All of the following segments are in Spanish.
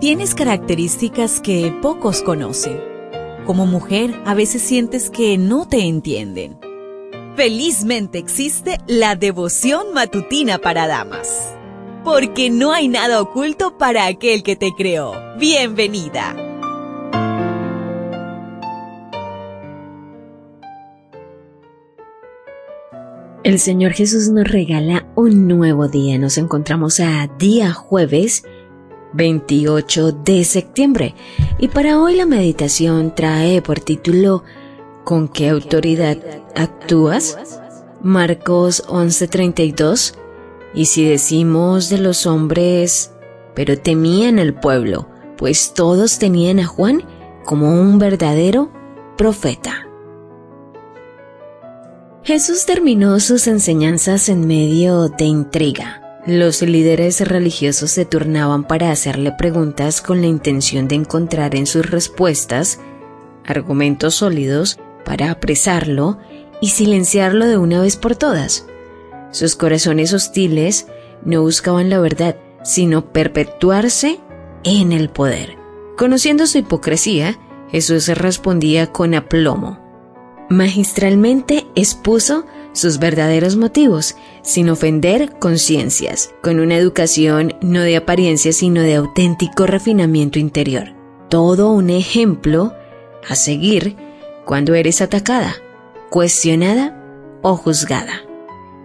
Tienes características que pocos conocen. Como mujer, a veces sientes que no te entienden. Felizmente existe la devoción matutina para damas. Porque no hay nada oculto para aquel que te creó. Bienvenida. El Señor Jesús nos regala un nuevo día. Nos encontramos a día jueves 28 de septiembre. Y para hoy la meditación trae por título ¿Con qué autoridad actúas? Marcos 11:32. Y si decimos de los hombres, pero temían al pueblo, pues todos tenían a Juan como un verdadero profeta. Jesús terminó sus enseñanzas en medio de intriga los líderes religiosos se turnaban para hacerle preguntas con la intención de encontrar en sus respuestas argumentos sólidos para apresarlo y silenciarlo de una vez por todas. Sus corazones hostiles no buscaban la verdad, sino perpetuarse en el poder. Conociendo su hipocresía, Jesús respondía con aplomo. Magistralmente expuso sus verdaderos motivos, sin ofender conciencias, con una educación no de apariencia sino de auténtico refinamiento interior. Todo un ejemplo a seguir cuando eres atacada, cuestionada o juzgada.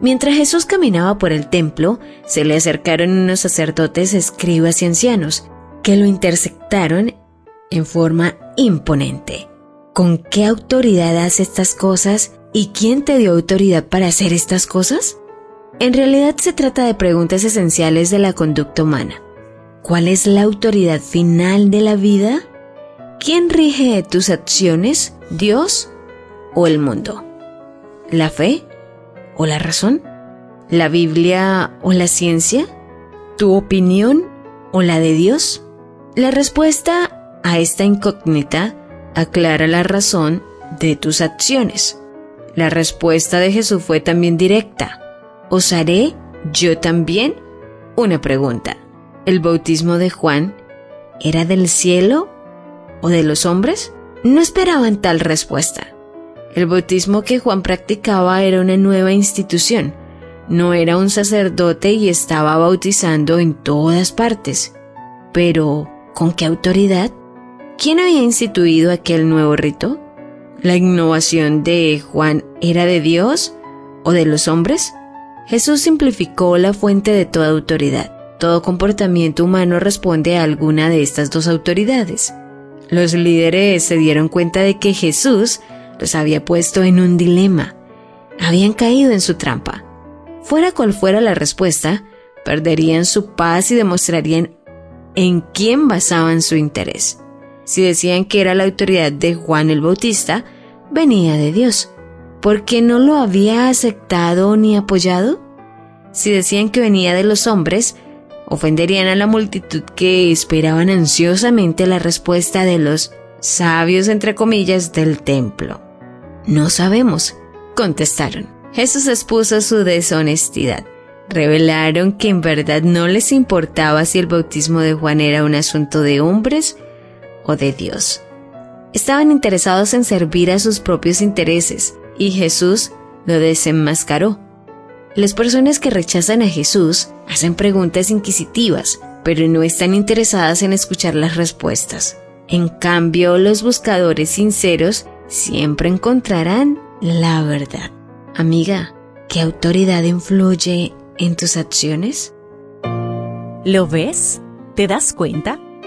Mientras Jesús caminaba por el templo, se le acercaron unos sacerdotes, escribas y ancianos, que lo interceptaron en forma imponente. ¿Con qué autoridad hace estas cosas ¿Y quién te dio autoridad para hacer estas cosas? En realidad se trata de preguntas esenciales de la conducta humana. ¿Cuál es la autoridad final de la vida? ¿Quién rige tus acciones? ¿Dios o el mundo? ¿La fe o la razón? ¿La Biblia o la ciencia? ¿Tu opinión o la de Dios? La respuesta a esta incógnita aclara la razón de tus acciones. La respuesta de Jesús fue también directa. ¿Os haré yo también? Una pregunta. ¿El bautismo de Juan era del cielo o de los hombres? No esperaban tal respuesta. El bautismo que Juan practicaba era una nueva institución. No era un sacerdote y estaba bautizando en todas partes. Pero, ¿con qué autoridad? ¿Quién había instituido aquel nuevo rito? ¿La innovación de Juan era de Dios o de los hombres? Jesús simplificó la fuente de toda autoridad. Todo comportamiento humano responde a alguna de estas dos autoridades. Los líderes se dieron cuenta de que Jesús los había puesto en un dilema. Habían caído en su trampa. Fuera cual fuera la respuesta, perderían su paz y demostrarían en quién basaban su interés. Si decían que era la autoridad de Juan el Bautista, venía de Dios. ¿Por qué no lo había aceptado ni apoyado? Si decían que venía de los hombres, ofenderían a la multitud que esperaban ansiosamente la respuesta de los sabios, entre comillas, del templo. No sabemos, contestaron. Jesús expuso su deshonestidad. Revelaron que en verdad no les importaba si el bautismo de Juan era un asunto de hombres o de Dios. Estaban interesados en servir a sus propios intereses y Jesús lo desenmascaró. Las personas que rechazan a Jesús hacen preguntas inquisitivas, pero no están interesadas en escuchar las respuestas. En cambio, los buscadores sinceros siempre encontrarán la verdad. Amiga, ¿qué autoridad influye en tus acciones? ¿Lo ves? ¿Te das cuenta?